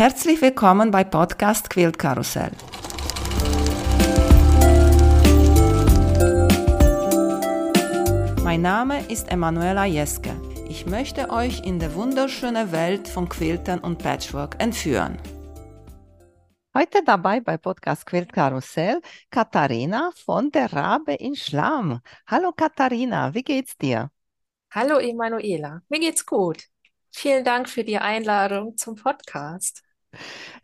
Herzlich willkommen bei Podcast Quilt Karussell. Mein Name ist Emanuela Jeske. Ich möchte euch in die wunderschöne Welt von Quiltern und Patchwork entführen. Heute dabei bei Podcast Quilt Karussell Katharina von der Rabe in Schlamm. Hallo Katharina, wie geht's dir? Hallo Emanuela, mir geht's gut. Vielen Dank für die Einladung zum Podcast.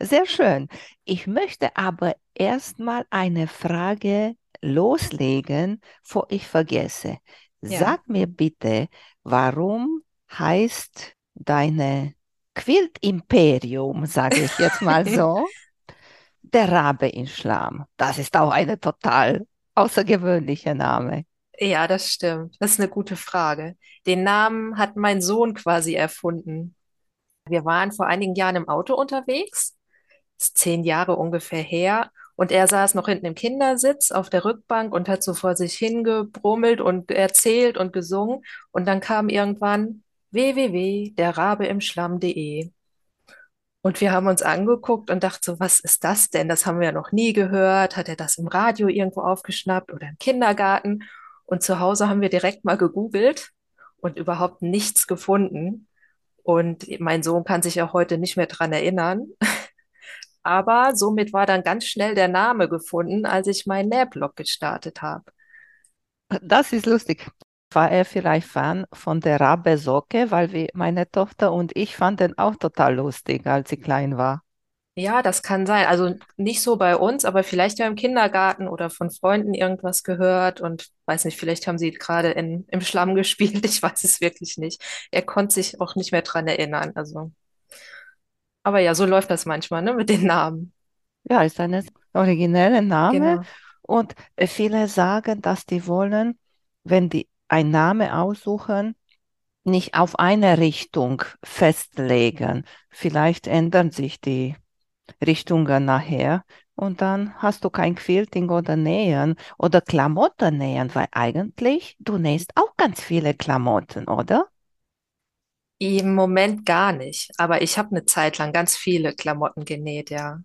Sehr schön. Ich möchte aber erstmal eine Frage loslegen, bevor ich vergesse. Ja. Sag mir bitte, warum heißt deine Quilt-Imperium, sage ich jetzt mal so, der Rabe in Schlamm? Das ist auch ein total außergewöhnlicher Name. Ja, das stimmt. Das ist eine gute Frage. Den Namen hat mein Sohn quasi erfunden. Wir waren vor einigen Jahren im Auto unterwegs, ist zehn Jahre ungefähr her, und er saß noch hinten im Kindersitz auf der Rückbank und hat so vor sich hingebrummelt und erzählt und gesungen. Und dann kam irgendwann www.derrabeimschlamm.de. Und wir haben uns angeguckt und dachten so, was ist das denn? Das haben wir ja noch nie gehört. Hat er das im Radio irgendwo aufgeschnappt oder im Kindergarten? Und zu Hause haben wir direkt mal gegoogelt und überhaupt nichts gefunden. Und mein Sohn kann sich auch heute nicht mehr dran erinnern. Aber somit war dann ganz schnell der Name gefunden, als ich meinen Nähblog gestartet habe. Das ist lustig. War er vielleicht Fan von der Rabe Socke, weil meine Tochter und ich fanden auch total lustig, als sie klein war. Ja, das kann sein. Also nicht so bei uns, aber vielleicht ja im Kindergarten oder von Freunden irgendwas gehört und weiß nicht, vielleicht haben sie gerade in, im Schlamm gespielt. Ich weiß es wirklich nicht. Er konnte sich auch nicht mehr dran erinnern. Also, aber ja, so läuft das manchmal, ne, mit den Namen. Ja, ist ein origineller Name Genau. und äh, viele sagen, dass die wollen, wenn die einen Namen aussuchen, nicht auf eine Richtung festlegen. Vielleicht ändern sich die Richtungen nachher und dann hast du kein Quilting oder Nähen oder Klamotten nähen, weil eigentlich du nähst auch ganz viele Klamotten, oder? Im Moment gar nicht. Aber ich habe eine Zeit lang ganz viele Klamotten genäht, ja.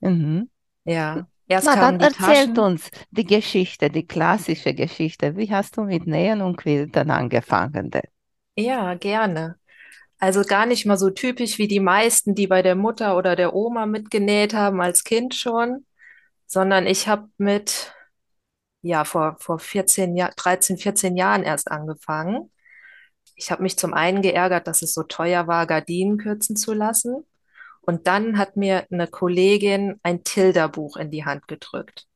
Mhm. Ja. Erst Na, dann erzählt Taschen. uns die Geschichte, die klassische Geschichte. Wie hast du mit Nähen und Quiltern angefangen? denn? Ja, gerne. Also gar nicht mal so typisch wie die meisten, die bei der Mutter oder der Oma mitgenäht haben als Kind schon, sondern ich habe mit, ja, vor, vor 14 Jahr, 13, 14 Jahren erst angefangen. Ich habe mich zum einen geärgert, dass es so teuer war, Gardinen kürzen zu lassen. Und dann hat mir eine Kollegin ein Tilda-Buch in die Hand gedrückt.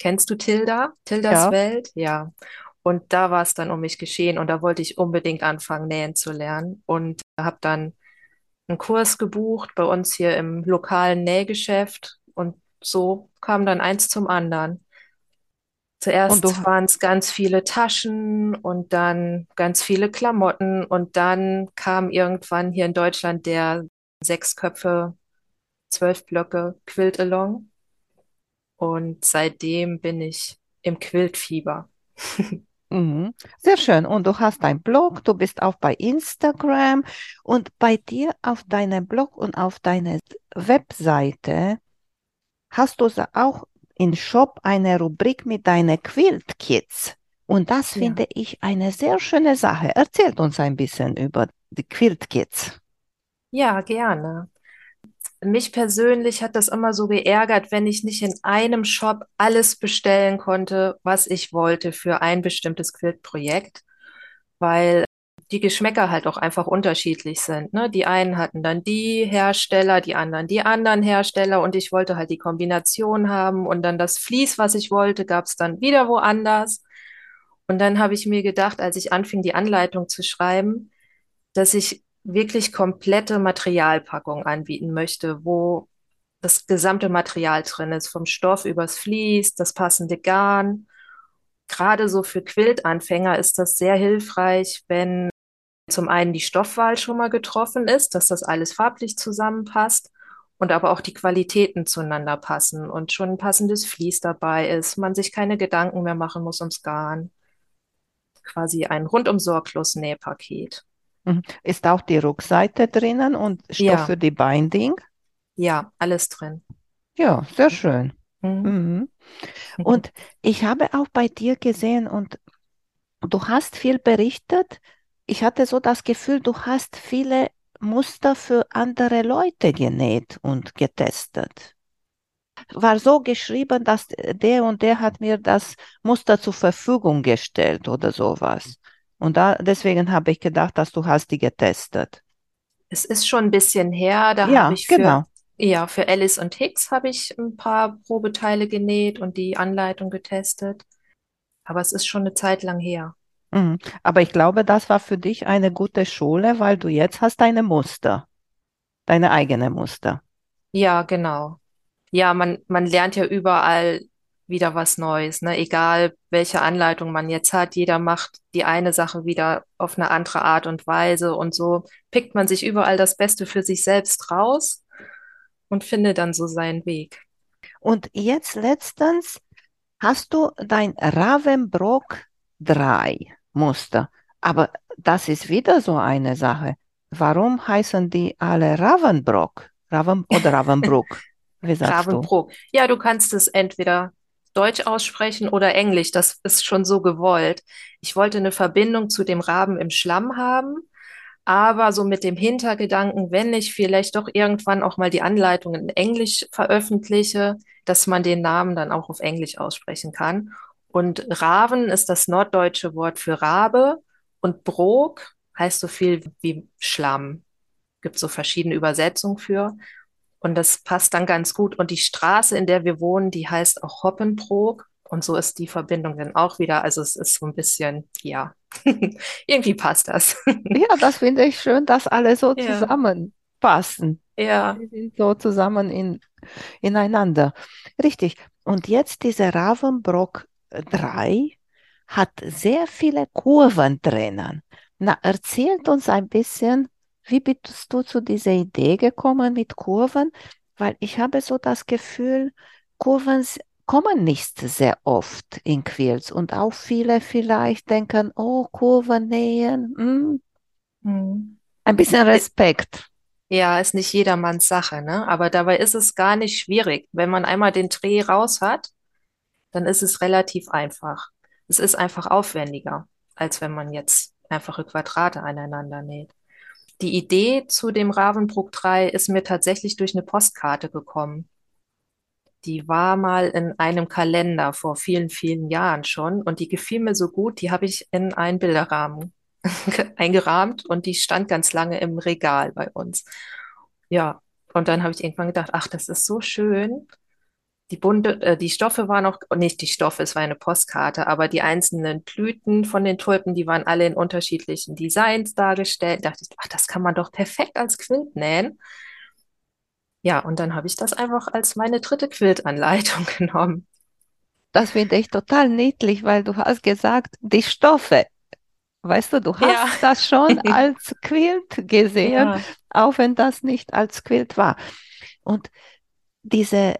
Kennst du Tilda? Tildas Ja. Welt? Ja. Und da war es dann um mich geschehen und da wollte ich unbedingt anfangen, nähen zu lernen und habe dann einen Kurs gebucht bei uns hier im lokalen Nähgeschäft und so kam dann eins zum anderen. Zuerst waren es ganz viele Taschen und dann ganz viele Klamotten und dann kam irgendwann hier in Deutschland der sechs Köpfe, zwölf Blöcke Quilt-Along und seitdem bin ich im Quiltfieber. mhm. Sehr schön. Und du hast einen Blog, du bist auch bei Instagram und bei dir auf deinem Blog und auf deiner Webseite hast du auch im Shop eine Rubrik mit deinen Quilt-Kits. Und das Ja. finde ich eine sehr schöne Sache. Erzählt uns ein bisschen über die Quilt-Kits. Ja, gerne. Mich persönlich hat das immer so geärgert, wenn ich nicht in einem Shop alles bestellen konnte, was ich wollte für ein bestimmtes Quiltprojekt, weil die Geschmäcker halt auch einfach unterschiedlich sind, ne? Die einen hatten dann die Hersteller, die anderen die anderen Hersteller und ich wollte halt die Kombination haben und dann das Vlies, was ich wollte, gab es dann wieder woanders. Und dann habe ich mir gedacht, als ich anfing, die Anleitung zu schreiben, dass ich wirklich komplette Materialpackung anbieten möchte, wo das gesamte Material drin ist, vom Stoff übers Vlies, das passende Garn. Gerade so für Quiltanfänger ist das sehr hilfreich, wenn zum einen die Stoffwahl schon mal getroffen ist, dass das alles farblich zusammenpasst und aber auch die Qualitäten zueinander passen und schon ein passendes Vlies dabei ist, man sich keine Gedanken mehr machen muss ums Garn. Quasi ein rundum sorglos Nähpaket. Mhm. Ist auch die Rückseite drinnen und Stoff Ja, für die Binding? Ja, alles drin. Ja, sehr schön. Mhm. Mhm. Und ich habe auch bei dir gesehen und du hast viel berichtet. Ich hatte so das Gefühl, du hast viele Muster für andere Leute genäht und getestet. War so geschrieben, dass der und der hat mir das Muster zur Verfügung gestellt oder sowas. Und da, deswegen habe ich gedacht, dass du hast die getestet. Es ist schon ein bisschen her, da Ja, habe ich genau. für, ja, für Alice und Hicks habe ich ein paar Probeteile genäht und die Anleitung getestet. Aber es ist schon eine Zeit lang her. Mhm. Aber ich glaube, das war für dich eine gute Schule, weil du jetzt hast deine Muster, deine eigene Muster. Ja, genau. Ja, man, man lernt ja überall wieder was Neues, ne? Egal welche Anleitung man jetzt hat, jeder macht die eine Sache wieder auf eine andere Art und Weise und so pickt man sich überall das Beste für sich selbst raus und findet dann so seinen Weg. Und jetzt letztens hast du dein Ravenbrock 3 Muster. Aber das ist wieder so eine Sache. Warum heißen die alle Ravenbrock? Raven oder Ravenbrook? Wie sagst du? Ravenbrook. Ja, du kannst es entweder Deutsch aussprechen oder Englisch. Das ist schon so gewollt. Ich wollte eine Verbindung zu dem Raben im Schlamm haben, aber so mit dem Hintergedanken, wenn ich vielleicht doch irgendwann auch mal die Anleitung in Englisch veröffentliche, dass man den Namen dann auch auf Englisch aussprechen kann. Und Raven ist das norddeutsche Wort für Rabe und Brok heißt so viel wie Schlamm. Gibt so verschiedene Übersetzungen für. Und das passt dann ganz gut. Und die Straße, in der wir wohnen, die heißt auch Hoppenbrook. Und so ist die Verbindung dann auch wieder. Also es ist so ein bisschen, ja, irgendwie passt das. Ja, das finde ich schön, dass alle so Ja, zusammenpassen. ja. So zusammen in, ineinander. Richtig. Und jetzt diese Ravenbrock 3 hat sehr viele Kurven drinnen. Na, erzählt uns ein bisschen, wie bist du zu dieser Idee gekommen mit Kurven? Weil ich habe so das Gefühl, Kurven kommen nicht sehr oft in Quilts und auch viele vielleicht denken, oh, Kurven nähen, hm, Hm. ein bisschen Respekt. Ja, ist nicht jedermanns Sache, ne? Aber dabei ist es gar nicht schwierig. Wenn man einmal den Dreh raus hat, dann ist es relativ einfach. Es ist einfach aufwendiger, als wenn man jetzt einfache Quadrate aneinander näht. Die Idee zu dem Ravensbrück 3 ist mir tatsächlich durch eine Postkarte gekommen. Die war mal in einem Kalender vor vielen, vielen Jahren schon und die gefiel mir so gut, die habe ich in einen Bilderrahmen eingerahmt und die stand ganz lange im Regal bei uns. Ja, und dann habe ich irgendwann gedacht, ach, das ist so schön. Die bunte, äh, die Stoffe waren auch, nicht die Stoffe, es war eine Postkarte, aber die einzelnen Blüten von den Tulpen, die waren alle in unterschiedlichen Designs dargestellt. Da dachte ich, ach, das kann man doch perfekt als Quilt nähen. Ja, und dann habe ich das einfach als meine dritte Quiltanleitung genommen. Das finde ich total niedlich, weil du hast gesagt, die Stoffe. Weißt du, du Ja, hast das schon als Quilt gesehen, ja. auch wenn das nicht als Quilt war. Und diese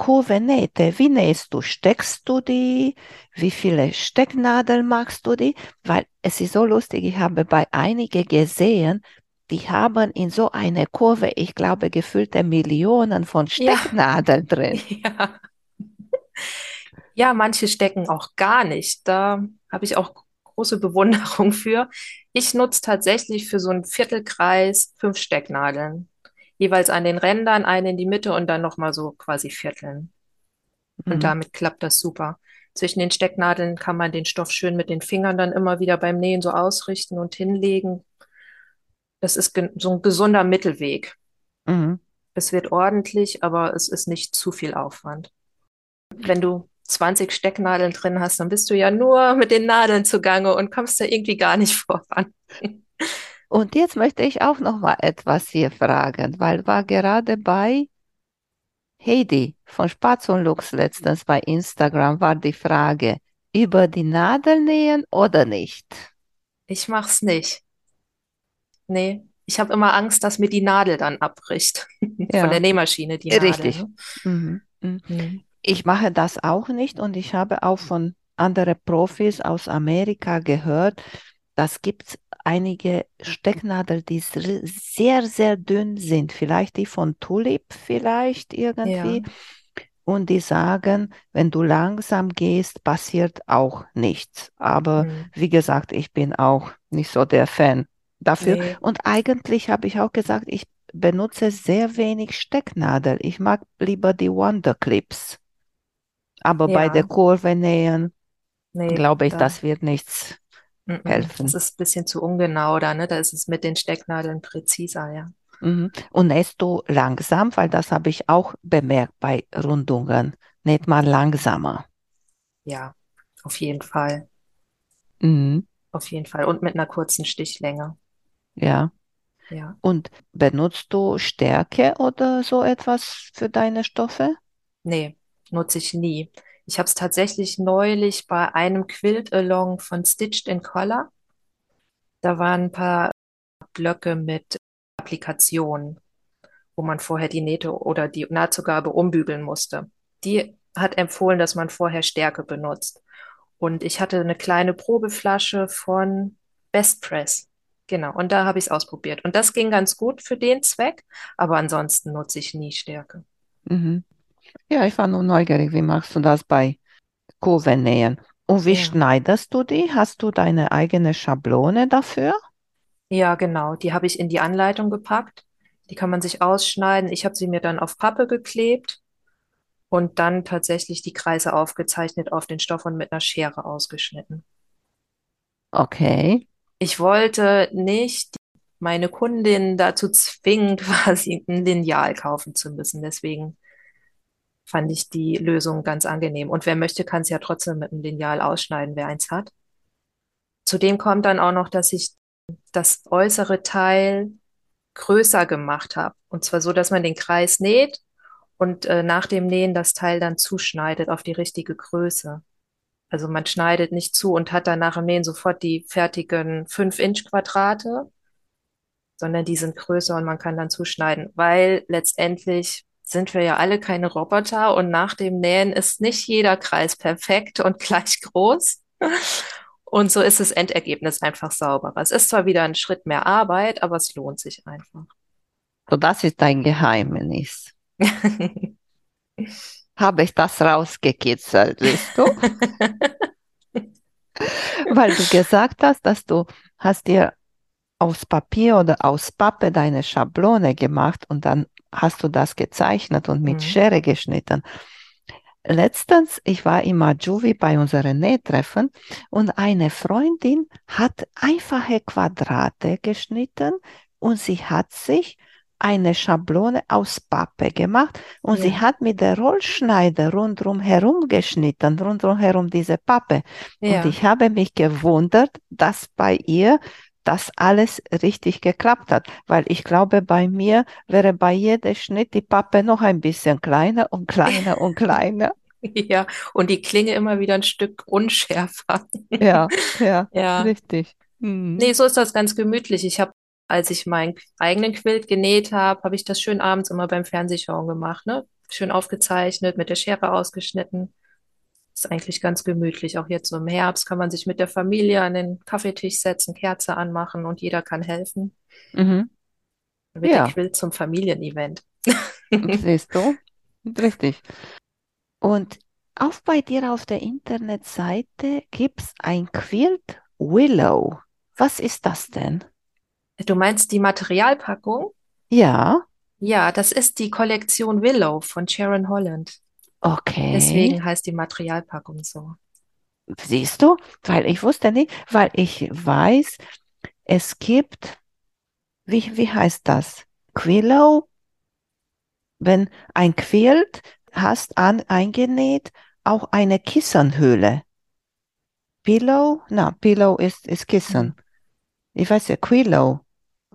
Kurvenähte, wie nähst du? Steckst du die? Wie viele Stecknadeln machst du die? Weil es ist so lustig, ich habe bei einigen gesehen, die haben in so eine Kurve, ich glaube, gefüllte Millionen von Ja, Stecknadeln drin. ja. Ja, manche stecken auch gar nicht. Da habe ich auch große Bewunderung für. Ich nutze tatsächlich für so einen Viertelkreis fünf Stecknadeln. Jeweils an den Rändern, eine in die Mitte und dann nochmal so quasi Vierteln. Und Mhm. damit klappt das super. Zwischen den Stecknadeln kann man den Stoff schön mit den Fingern dann immer wieder beim Nähen so ausrichten und hinlegen. Das ist so ein gesunder Mittelweg. Mhm. Es wird ordentlich, aber es ist nicht zu viel Aufwand. Wenn du 20 Stecknadeln drin hast, dann bist du ja nur mit den Nadeln zugange und kommst da irgendwie gar nicht voran. Und jetzt möchte ich auch noch mal etwas hier fragen, weil war gerade bei Heidi von Spatz und Lux letztens bei Instagram war die Frage, über die Nadel nähen oder nicht? Ich mach's nicht. Nee, ich habe immer Angst, dass mir die Nadel dann abbricht. Von der Ja, Nähmaschine, die Nadel, richtig. ne? Mhm. Mhm. Mhm. Ich mache das auch nicht und ich habe auch von anderen Profis aus Amerika gehört, das gibt einige Stecknadeln, die sehr, sehr dünn sind. Vielleicht die von Tulip vielleicht irgendwie. Ja. Und die sagen, wenn du langsam gehst, passiert auch nichts. Aber mhm. wie gesagt, ich bin auch nicht so der Fan dafür. Nee. Und eigentlich habe ich auch gesagt, ich benutze sehr wenig Stecknadel. Ich mag lieber die Wonder Clips. Aber ja. bei der Kurve nähen, nee, glaube ich, da. das wird nichts helfen. Das ist ein bisschen zu ungenau da, ne? Da ist es mit den Stecknadeln präziser, ja. Mhm. Und nähst du langsam, weil das habe ich auch bemerkt bei Rundungen. Näht man langsamer. Ja, auf jeden Fall. Mhm. Auf jeden Fall. Und mit einer kurzen Stichlänge. Ja. Ja. Und benutzt du Stärke oder so etwas für deine Stoffe? Nee, nutze ich nie. Ich habe es tatsächlich neulich bei einem Quilt-Along von Stitched in Color. Da waren ein paar Blöcke mit Applikationen, wo man vorher die Nähte oder die Nahtzugabe umbügeln musste. Die hat empfohlen, dass man vorher Stärke benutzt. Und ich hatte eine kleine Probeflasche von Best Press. Genau, und da habe ich es ausprobiert. Und das ging ganz gut für den Zweck, aber ansonsten nutze ich nie Stärke. Mhm. Ja, ich war nur neugierig, wie machst du das bei Kurvennähen? Und wie ja. schneidest du die? Hast du deine eigene Schablone dafür? Ja, genau. Die habe ich in die Anleitung gepackt. Die kann man sich ausschneiden. Ich habe sie mir dann auf Pappe geklebt und dann tatsächlich die Kreise aufgezeichnet auf den Stoff und mit einer Schere ausgeschnitten. Okay ich wollte nicht meine Kundin dazu zwingen, quasi ein Lineal kaufen zu müssen. Deswegen fand ich die Lösung ganz angenehm. Und wer möchte, kann es ja trotzdem mit einem Lineal ausschneiden, wer eins hat. Zudem kommt dann auch noch, dass ich das äußere Teil größer gemacht habe. Und zwar so, dass man den Kreis näht und äh, nach dem Nähen das Teil dann zuschneidet auf die richtige Größe. Also man schneidet nicht zu und hat dann nach dem Nähen sofort die fertigen 5-Inch-Quadrate, sondern die sind größer und man kann dann zuschneiden, weil letztendlich sind wir ja alle keine Roboter und nach dem Nähen ist nicht jeder Kreis perfekt und gleich groß. Und so ist das Endergebnis einfach sauberer. Es ist zwar wieder ein Schritt mehr Arbeit, aber es lohnt sich einfach. So, das ist dein Geheimnis. habe ich das rausgekitzelt, siehst du? Weil du gesagt hast, dass du hast dir aus Papier oder aus Pappe deine Schablone gemacht und dann hast du das gezeichnet und mit mhm. Schere geschnitten. Letztens, ich war im Majuvi bei unseren Nähtreffen und eine Freundin hat einfache Quadrate geschnitten und sie hat sich eine Schablone aus Pappe gemacht und ja. sie hat mit der Rollschneider rundherum herum geschnitten, rundherum herum diese Pappe. Ja. Und ich habe mich gewundert, dass bei ihr das alles richtig geklappt hat, weil ich glaube, bei mir wäre bei jedem Schnitt die Pappe noch ein bisschen kleiner und kleiner und kleiner. Ja, und die Klinge immer wieder ein Stück unschärfer. Ja, ja, ja. richtig. Hm. Nee, so ist das ganz gemütlich. Ich habe als ich meinen eigenen Quilt genäht habe, habe ich das schön abends immer beim Fernsehschauen gemacht, ne? Schön aufgezeichnet, mit der Schere ausgeschnitten. Ist eigentlich ganz gemütlich. Auch jetzt so im Herbst kann man sich mit der Familie an den Kaffeetisch setzen, Kerze anmachen und jeder kann helfen. Mhm. Dann wird ja. der Quilt zum Familienevent. Siehst du? Richtig. Und auch bei dir auf der Internetseite gibt es ein Quilt Willow. Was ist das denn? Du meinst die Materialpackung? Ja. Ja, das ist die Kollektion Willow von Sharon Holland. Okay. Deswegen heißt die Materialpackung so. Siehst du? Weil ich wusste nicht, weil ich weiß, es gibt, wie, wie heißt das? Quillow? Wenn ein Quilt hast an, eingenäht, auch eine Kissenhöhle. Pillow? Na, Pillow ist, ist Kissen. Hm. Ich weiß ja, Quillow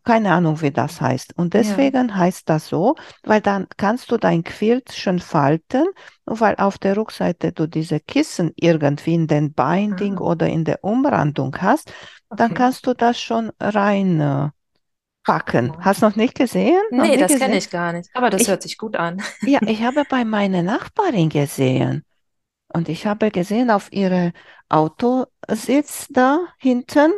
keine Ahnung, wie das heißt. Und deswegen ja. heißt das so, weil dann kannst du dein Quilt schön falten, weil auf der Rückseite du diese Kissen irgendwie in den Binding ah. oder in der Umrandung hast, okay. dann kannst du das schon rein äh, packen. Oh. Hast du noch nicht gesehen? Noch nee, das kenne ich gar nicht. Aber das ich, hört sich gut an. ja, ich habe bei meiner Nachbarin gesehen. Und ich habe gesehen, auf ihre Autositz da hinten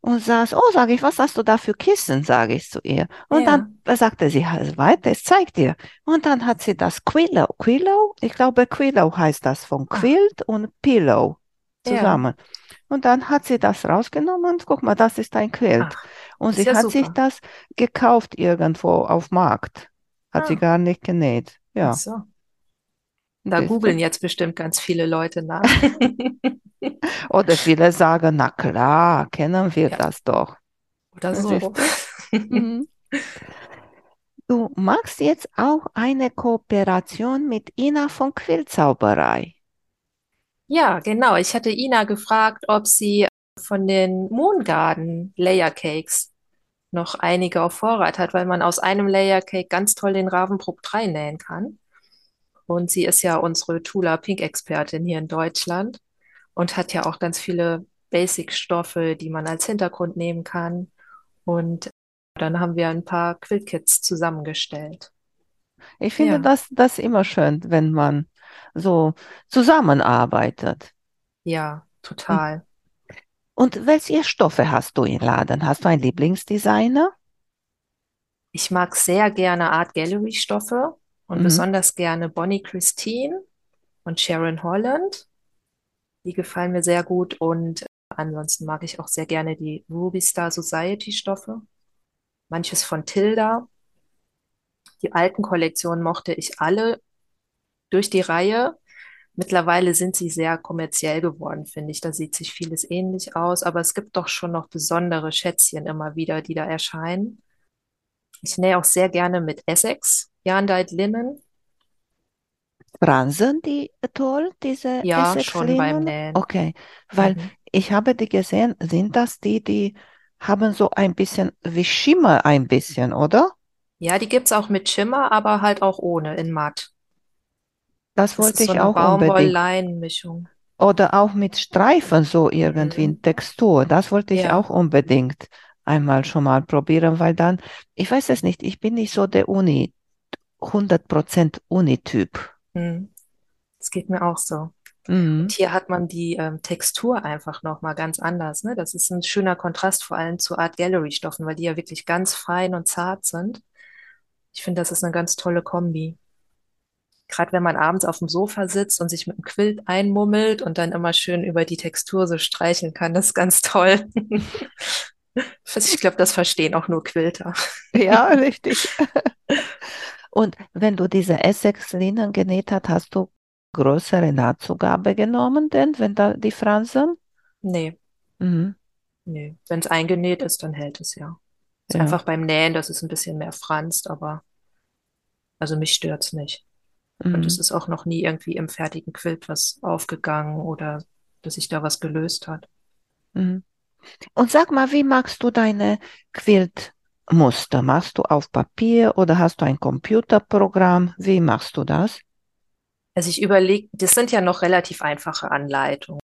und saß, oh, sage ich, was hast du da für Kissen, sage ich zu ihr. Und Ja. dann sagte sie halt weiter, es zeigt dir. Und dann hat sie das Quillow, Quillow, ich glaube Quillow heißt das von Ach. Quilt und Pillow Ja. zusammen. Und dann hat sie das rausgenommen und guck mal, das ist ein Quilt. Ach, Und sie ja hat sich super. das gekauft irgendwo auf Markt. Hat sie Ah. gar nicht genäht. Ja, ach so. Da googeln jetzt bestimmt ganz viele Leute nach. Oder viele sagen, na klar, kennen wir Ja. das doch. Oder so. Mhm. Du machst jetzt auch eine Kooperation mit Ina von Quillzauberei. Ja, genau. Ich hatte Ina gefragt, ob sie von den Moon Garden Layer Cakes noch einige auf Vorrat hat, weil man aus einem Layer Cake ganz toll den Ravensbrück 3 nähen kann. Und sie ist ja unsere Tula Pink Expertin hier in Deutschland und hat ja auch ganz viele Basic-Stoffe, die man als Hintergrund nehmen kann. Und dann haben wir ein paar Quillkits zusammengestellt. Ich finde Ja. das, das immer schön, wenn man so zusammenarbeitet. Ja, total. Und welche Stoffe hast du im Laden? Hast du einen Lieblingsdesigner? Ich mag sehr gerne Art Gallery Stoffe und Mhm. besonders gerne Bonnie Christine und Sharon Holland. Die gefallen mir sehr gut und ansonsten mag ich auch sehr gerne die Ruby Star Society Stoffe. Manches von Tilda. Die alten Kollektionen mochte ich alle durch die Reihe. Mittlerweile sind sie sehr kommerziell geworden, finde ich. Da sieht sich vieles ähnlich aus, aber es gibt doch schon noch besondere Schätzchen immer wieder, die da erscheinen. Ich nähe auch sehr gerne mit Essex, Yarn-Dyed Linnen. Fransen die toll, diese Ja, schon beim? Nähen. Okay, weil Mhm. ich habe die gesehen, sind das die, die haben so ein bisschen wie Schimmer ein bisschen, oder? Ja, die gibt's auch mit Schimmer, aber halt auch ohne, in matt. Das Das wollte ist so ich eine auch unbedingt. Baumwoll-Leinen-Mischung. Oder auch mit Streifen so irgendwie in Mhm. Textur. Das wollte ich Ja. auch unbedingt einmal schon mal probieren, weil dann, ich weiß es nicht, ich bin nicht so der Uni, 100% Uni-Typ. Mhm. Das geht mir auch so. Mhm. Und hier hat man die ähm, Textur einfach nochmal ganz anders. Ne? Das ist ein schöner Kontrast vor allem zu Art Gallery Stoffen, weil die ja wirklich ganz fein und zart sind. Ich finde, das ist eine ganz tolle Kombi. Gerade wenn man abends auf dem Sofa sitzt und sich mit dem Quilt einmummelt und dann immer schön über die Textur so streicheln kann, das ist ganz toll. Ich glaube, das verstehen auch nur Quilter. Ja, richtig. Und wenn du diese Essex-Linnen genäht hast, hast du größere Nahtzugabe genommen, denn wenn da die Fransen? Nee, Mhm. nee. Wenn es eingenäht ist, dann hält es ja. Ist Ja. einfach beim Nähen, dass es ein bisschen mehr franst, aber also mich stört's nicht. Und es Mhm. ist auch noch nie irgendwie im fertigen Quilt was aufgegangen oder dass sich da was gelöst hat. Mhm. Und sag mal, wie machst du deine Quiltmuster? Machst du auf Papier oder hast du ein Computerprogramm? Wie machst du das? Also ich überlege, das sind ja noch relativ einfache Anleitungen.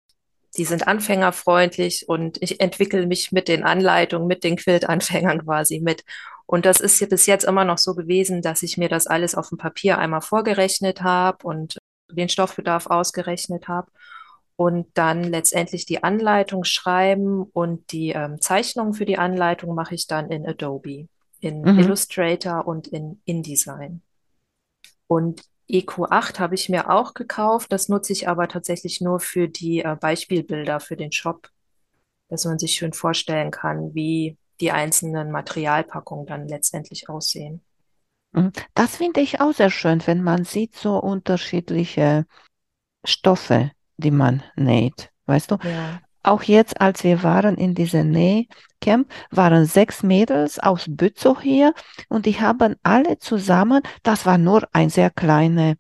Die sind anfängerfreundlich und ich entwickle mich mit den Anleitungen, mit den Quiltanfängern quasi mit. Und das ist ja bis jetzt immer noch so gewesen, dass ich mir das alles auf dem Papier einmal vorgerechnet habe und den Stoffbedarf ausgerechnet habe und dann letztendlich die Anleitung schreiben und die ähm, Zeichnungen für die Anleitung mache ich dann in Adobe, in Mhm. Illustrator und in InDesign. Und EQ8 habe ich mir auch gekauft. Das nutze ich aber tatsächlich nur für die äh, Beispielbilder für den Shop, dass man sich schön vorstellen kann, wie die einzelnen Materialpackungen dann letztendlich aussehen. Mhm. Das finde ich auch sehr schön, wenn man sieht so unterschiedliche Stoffe, die man näht. Weißt du? Ja, Auch jetzt, als wir waren in diesem Nähcamp, waren sechs Mädels aus Bützow hier und die haben alle zusammen, das war nur ein sehr kleiner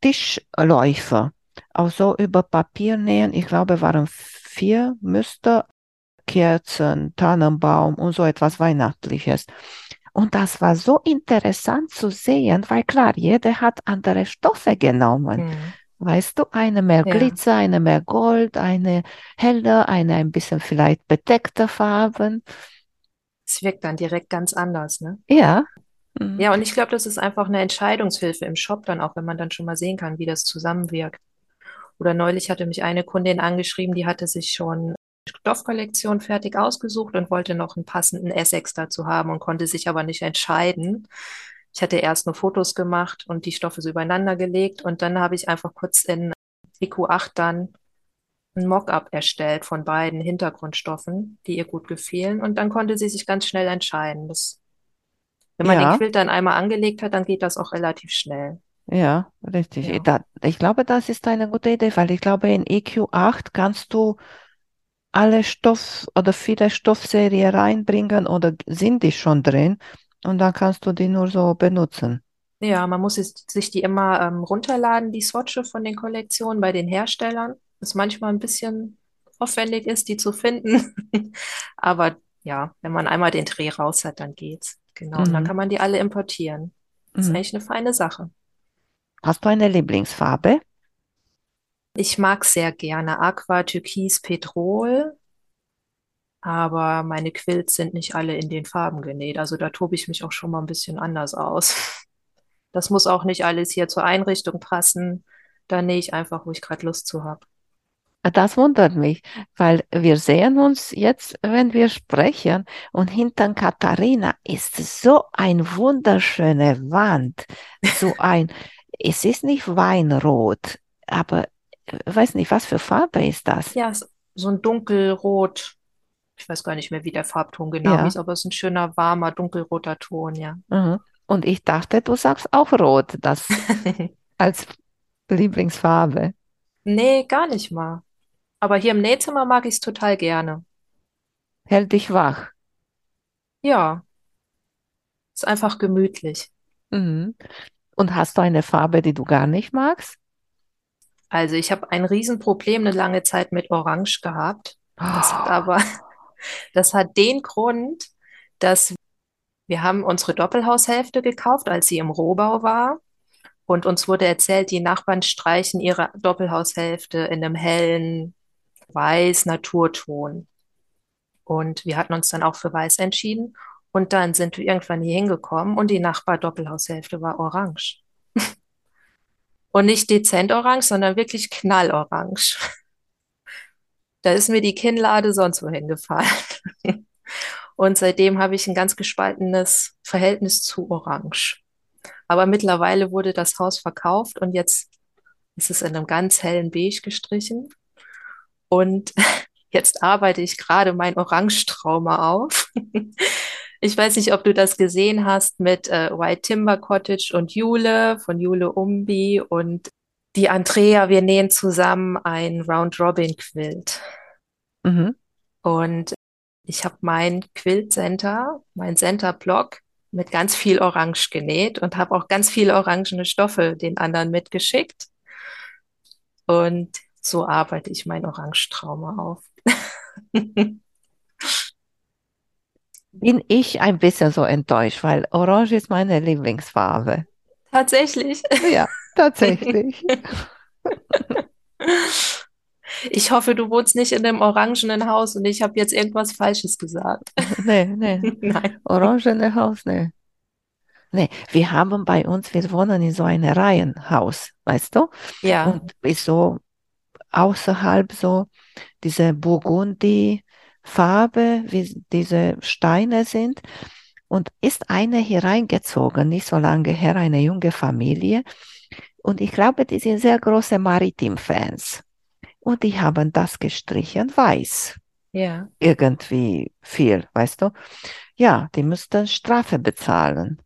Tischläufer, auch so über Papier nähen. Ich glaube, waren vier Muster, Kerzen, Tannenbaum und so etwas Weihnachtliches. Und das war so interessant zu sehen, weil klar, jeder hat andere Stoffe genommen. hm. Weißt du, eine mehr Ja. Glitzer, eine mehr Gold, eine helle, eine ein bisschen vielleicht bedeckte Farben. Es wirkt dann direkt ganz anders, ne? Ja. Mhm. Ja, und ich glaube, das ist einfach eine Entscheidungshilfe im Shop dann auch, wenn man dann schon mal sehen kann, wie das zusammenwirkt. Oder neulich hatte mich eine Kundin angeschrieben, die hatte sich schon Stoffkollektion fertig ausgesucht und wollte noch einen passenden Essex dazu haben und konnte sich aber nicht entscheiden. Ich hatte erst nur Fotos gemacht und die Stoffe so übereinander gelegt und dann habe ich einfach kurz in EQ8 dann ein Mockup erstellt von beiden Hintergrundstoffen, die ihr gut gefielen und dann konnte sie sich ganz schnell entscheiden. Das, wenn man den Ja, Quilt dann einmal angelegt hat, dann geht das auch relativ schnell. ja, richtig. Ja. Da, ich glaube, das ist eine gute Idee, weil ich glaube, in EQ8 kannst du alle Stoff oder viele Stoffserien reinbringen oder sind die schon drin und dann kannst du die nur so benutzen. Ja, man muss es- sich die immer ähm, runterladen, die Swatche von den Kollektionen bei den Herstellern. Was manchmal ein bisschen aufwendig ist, die zu finden. Aber ja, wenn man einmal den Dreh raus hat, dann geht's. Genau. Und dann Mhm. kann man die alle importieren. Das ist Mhm. eigentlich eine feine Sache. Hast du eine Lieblingsfarbe? Ich mag sehr gerne Aqua, Türkis, Petrol, aber meine Quilts sind nicht alle in den Farben genäht. Also da tobe ich mich auch schon mal ein bisschen anders aus. Das muss auch nicht alles hier zur Einrichtung passen. Da nähe ich einfach, wo ich gerade Lust zu habe. Das wundert mich, weil wir sehen uns jetzt, wenn wir sprechen, und hinter Katharina ist so eine wunderschöne Wand, so ein, es ist nicht Weinrot, aber äh, weiß nicht, was für Farbe ist das? Ja, so ein dunkelrot. Ich weiß gar nicht mehr, wie der Farbton genau Ja. hieß, aber es ist ein schöner, warmer, dunkelroter Ton, ja. Mhm. Und ich dachte, du sagst auch Rot, das als Lieblingsfarbe. Nee, gar nicht mal. Aber hier im Nähzimmer mag ich es total gerne. Hält dich wach. Ja, ist einfach gemütlich. Mhm. Und hast du eine Farbe, die du gar nicht magst? Also ich habe ein Riesenproblem eine lange Zeit mit Orange gehabt. Das hat aber, das hat den Grund, dass wir haben unsere Doppelhaushälfte gekauft, als sie im Rohbau war. Und uns wurde erzählt, die Nachbarn streichen ihre Doppelhaushälfte in einem hellen Weiß-Naturton. Und wir hatten uns dann auch für Weiß entschieden. Und dann sind wir irgendwann hier hingekommen und die Nachbar-Doppelhaushälfte war orange. Und nicht dezent orange, sondern wirklich knallorange. Da ist mir die Kinnlade sonst wohin gefallen. Und seitdem habe ich ein ganz gespaltenes Verhältnis zu Orange. Aber mittlerweile wurde das Haus verkauft und jetzt ist es in einem ganz hellen Beige gestrichen. Und jetzt arbeite ich gerade mein Orangetrauma auf. Ich weiß nicht, ob du das gesehen hast mit äh, White Timber Cottage und Jule von Jule Umbi und die Andrea. Wir nähen zusammen ein Round Robin Quilt. Mhm. Und ich habe mein Quilt Center, mein Center Block mit ganz viel Orange genäht und habe auch ganz viele orangene Stoffe den anderen mitgeschickt. Und so arbeite ich mein Orangetrauma auf. Bin ich ein bisschen so enttäuscht, weil Orange ist meine Lieblingsfarbe. Tatsächlich. Ja, tatsächlich. Ich hoffe, du wohnst nicht in einem orangenen Haus und ich habe jetzt irgendwas Falsches gesagt. Nee, nee. Nein. Orangene Haus, nee. Nee, wir haben bei uns, wir wohnen in so einem Reihenhaus, weißt du? Ja, Und ist so außerhalb so diese Burgundi-Farbe, wie diese Steine sind. Und ist eine hier reingezogen, nicht so lange her, eine junge Familie. Und ich glaube, die sind sehr große Maritim-Fans. Und die haben das gestrichen weiß. ja. Irgendwie viel, weißt du? Ja, die müssten Strafe bezahlen.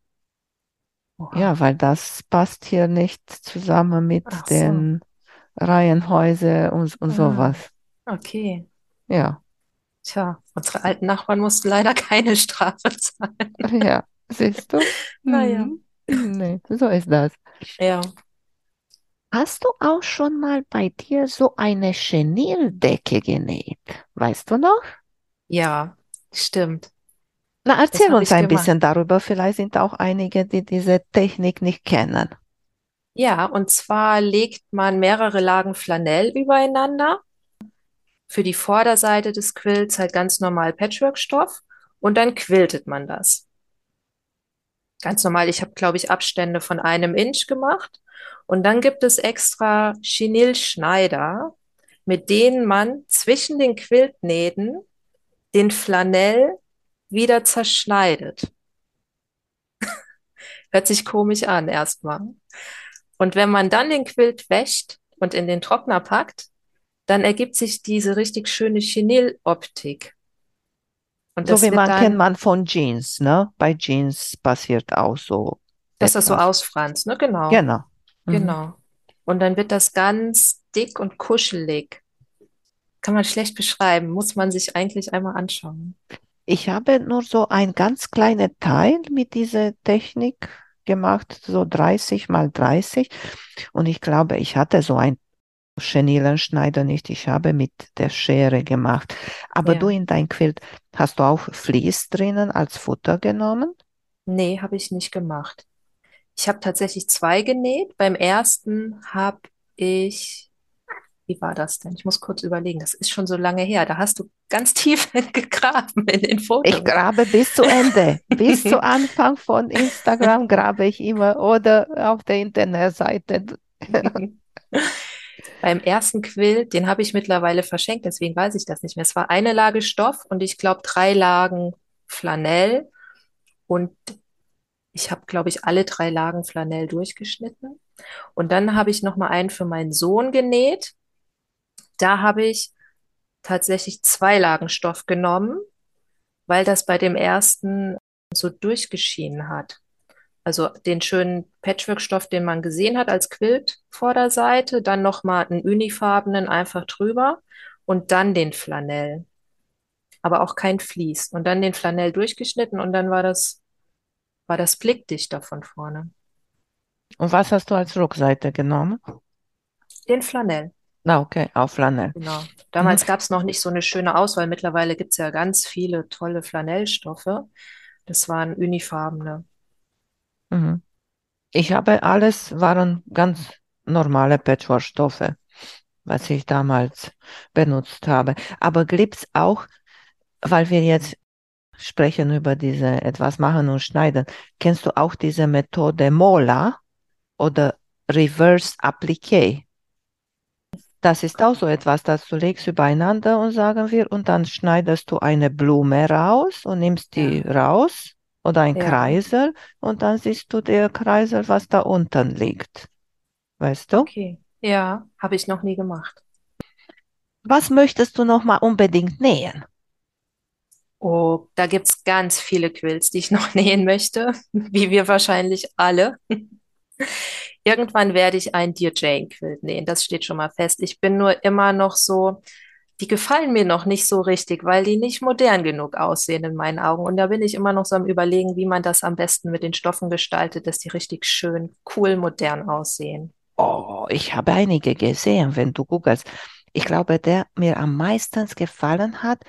Oha. Ja, weil das passt hier nicht zusammen mit so. den Reihenhäusern und, und Ah. sowas. Okay. Ja, Tja, unsere alten Nachbarn mussten leider keine Strafe zahlen. ja, siehst du? Naja. Mhm. Nee, so ist das. Ja. Hast du auch schon mal bei dir so eine Chenildecke genäht? Weißt du noch? Ja, stimmt. Na, erzähl uns ein gemacht. bisschen darüber. Vielleicht sind auch einige, die diese Technik nicht kennen. Ja, und zwar legt man mehrere Lagen Flanell übereinander. Für die Vorderseite des Quilts halt ganz normal Patchwork-Stoff und dann quiltet man das. Ganz normal, ich habe, glaube ich, Abstände von einem Inch gemacht. Und dann gibt es extra Chenil-Schneider, mit denen man zwischen den Quiltnähten den Flanell wieder zerschneidet. Hört sich komisch an erstmal. Und wenn man dann den Quilt wäscht und in den Trockner packt, dann ergibt sich diese richtig schöne Chenille-Optik. Und so wie man dann, kennt man von Jeans, ne? Bei Jeans passiert auch so. Dass etwas. das so ausfranst, ne? Genau. Genau. Mhm. Genau. Und dann wird das ganz dick und kuschelig. Kann man schlecht beschreiben, muss man sich eigentlich einmal anschauen. Ich habe nur so ein ganz kleines Teil mit dieser Technik gemacht, so 30 mal 30. Und ich glaube, ich hatte so ein Schnilenschneider nicht. Ich habe mit der Schere gemacht. Aber ja. du in dein Quilt, hast du auch Vlies drinnen als Futter genommen? Nee, habe ich nicht gemacht. Ich habe tatsächlich zwei genäht. Beim ersten habe ich, wie war das denn? Ich muss kurz überlegen. Das ist schon so lange her. Da hast du ganz tief gegraben in den Fotos. Ich grabe bis zu Ende. bis zu Anfang von Instagram grabe ich immer oder auf der Internetseite. Beim ersten Quilt, den habe ich mittlerweile verschenkt, deswegen weiß ich das nicht mehr. Es war eine Lage Stoff und ich glaube drei Lagen Flanell. Und ich habe, glaube ich, alle drei Lagen Flanell durchgeschnitten. Und dann habe ich noch mal einen für meinen Sohn genäht. Da habe ich tatsächlich zwei Lagen Stoff genommen, weil das bei dem ersten so durchgeschienen hat. Also den schönen Patchwork-Stoff, den man gesehen hat als Quilt-Vorderseite, dann nochmal einen unifarbenen einfach drüber und dann den Flanell. Aber auch kein Vlies. Und dann den Flanell durchgeschnitten und dann war das, war das blickdichter von vorne. Und was hast du als Rückseite genommen? Den Flanell. Na, okay, auf Flanell. Genau. Damals mhm. gab es noch nicht so eine schöne Auswahl. Mittlerweile gibt es ja ganz viele tolle Flanellstoffe. Das waren unifarbene. Mhm. Ich habe alles, waren ganz normale Patchwork-Stoffe, was ich damals benutzt habe. Aber gibt es auch, weil wir jetzt sprechen über diese etwas machen und schneiden, kennst du auch diese Methode Mola oder Reverse Applique? Das ist auch so etwas, das du legst übereinander und sagen wir, und dann schneidest du eine Blume raus und nimmst die ja. raus oder ein ja. Kreisel und dann siehst du der Kreisel, was da unten liegt. Weißt du? Okay. Ja, habe ich noch nie gemacht. Was möchtest du noch mal unbedingt nähen? Oh, da gibt es ganz viele Quills, die ich noch nähen möchte, wie wir wahrscheinlich alle. Irgendwann werde ich ein Dear Jane Quilt nähen, das steht schon mal fest. Ich bin nur immer noch so, die gefallen mir noch nicht so richtig, weil die nicht modern genug aussehen in meinen Augen. Und da bin ich immer noch so am Überlegen, wie man das am besten mit den Stoffen gestaltet, dass die richtig schön, cool, modern aussehen. Oh, ich habe einige gesehen, wenn du googelst. Ich glaube, der mir am meisten gefallen hat,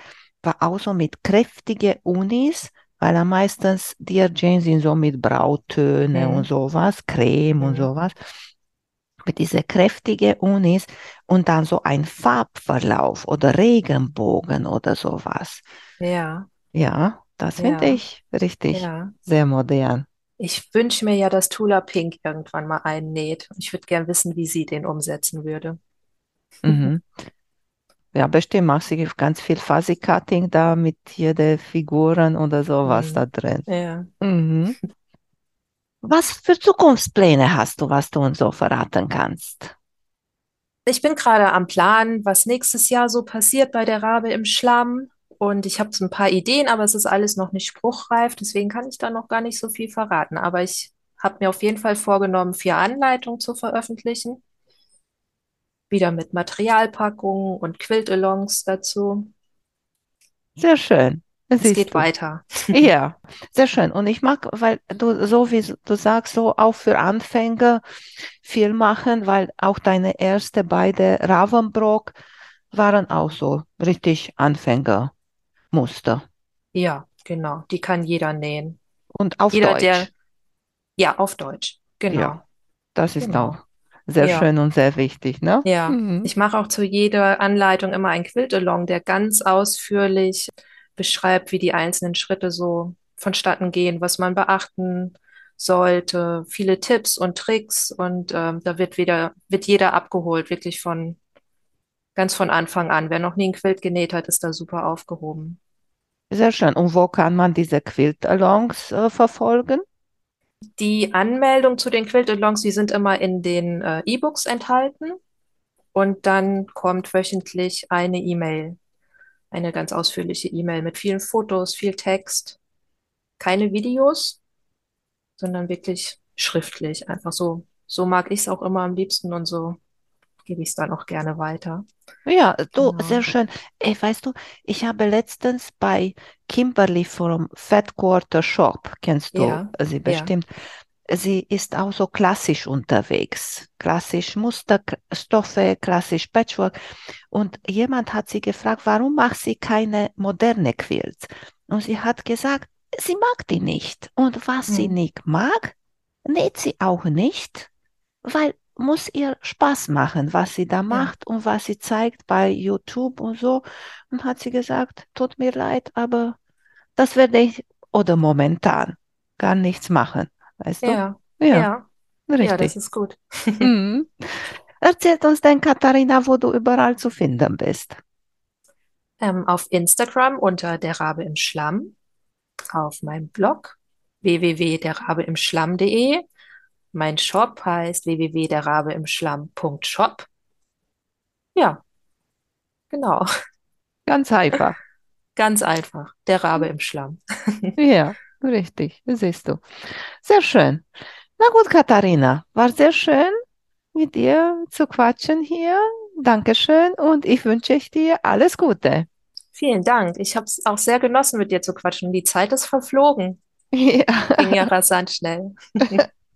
war auch so mit kräftigen Unis, weil am meisten Dear Jane sind so mit Brautöne mhm. und sowas, Creme mhm. und sowas mit dieser kräftigen Unis und dann so ein Farbverlauf oder Regenbogen oder sowas. Ja. Ja, das finde ja. ich richtig ja. sehr modern. Ich wünsche mir ja, dass Tula Pink irgendwann mal einnäht. Ich würde gern wissen, wie sie den umsetzen würde. Mhm. Ja, bestimmt macht sie ganz viel Fuzzy Cutting da mit jede Figuren oder sowas mhm. da drin. Ja. Mhm. Was für Zukunftspläne hast du, was du uns so verraten kannst? Ich bin gerade am Plan, was nächstes Jahr so passiert bei der Rabe im Schlamm. Und ich habe so ein paar Ideen, aber es ist alles noch nicht spruchreif. Deswegen kann ich da noch gar nicht so viel verraten. Aber ich habe mir auf jeden Fall vorgenommen, vier Anleitungen zu veröffentlichen. Wieder mit Materialpackungen und Quilt-Alongs dazu. Sehr schön. Es geht du. weiter. Ja, sehr schön. Und ich mag, weil du, so wie du sagst, so auch für Anfänger viel machen, weil auch deine erste beide Ravenbrock waren auch so richtig Anfängermuster. Ja, genau. Die kann jeder nähen. Und auf jeder, Deutsch. Der, ja, auf Deutsch. Genau. Ja, das ist genau. auch sehr ja. schön und sehr wichtig, ne? Ja, mhm. ich mache auch zu jeder Anleitung immer ein Quilt-Along, der ganz ausführlich beschreibt, wie die einzelnen Schritte so vonstatten gehen, was man beachten sollte, viele Tipps und Tricks und ähm, da wird wieder, wird jeder abgeholt, wirklich von, ganz von Anfang an. Wer noch nie ein Quilt genäht hat, ist da super aufgehoben. Sehr schön. Und wo kann man diese Quilt-Alongs äh, verfolgen? Die Anmeldung zu den Quilt-Alongs, die sind immer in den äh, E-Books enthalten. Und dann kommt wöchentlich eine E-Mail, eine ganz ausführliche E-Mail mit vielen Fotos, viel Text, keine Videos, sondern wirklich schriftlich. Einfach so. So mag ich es auch immer am liebsten und so gebe ich es dann auch gerne weiter. Ja, du, Genau. sehr schön. Ey, weißt du, ich habe letztens bei Kimberly vom Fat Quarter Shop, kennst du Ja, sie ja. bestimmt, sie ist auch so klassisch unterwegs. Klassisch Musterstoffe, klassisch Patchwork. Und jemand hat sie gefragt, warum macht sie keine moderne Quilts? Und sie hat gesagt, sie mag die nicht. Und was sie Hm. nicht mag, näht sie auch nicht, weil muss ihr Spaß machen, was sie da Ja, macht und was sie zeigt bei YouTube und so. Und hat sie gesagt, tut mir leid, aber das werde ich oder momentan gar nichts machen. Weißt du? ja, Ja, ja, ja, das richtig. ist gut. Mhm. Erzählt uns denn, Katharina, wo du überall zu finden bist. Ähm, auf Instagram unter der Rabe im Schlamm, auf meinem Blog www.derrabeimschlamm.de. Mein Shop heißt www.derrabeimschlamm.shop. Ja, genau. Ganz einfach. Ganz einfach. Der Rabe im Schlamm. Ja, richtig. Siehst du. Sehr schön. Na gut, Katharina, war sehr schön, mit dir zu quatschen hier. Dankeschön und ich wünsche ich dir alles Gute. Vielen Dank. Ich habe es auch sehr genossen, mit dir zu quatschen. Die Zeit ist verflogen. Ja, Ging ja rasant schnell.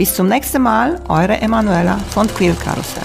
Bis zum nächsten Mal, eure Emanuela von Quilt Karussell.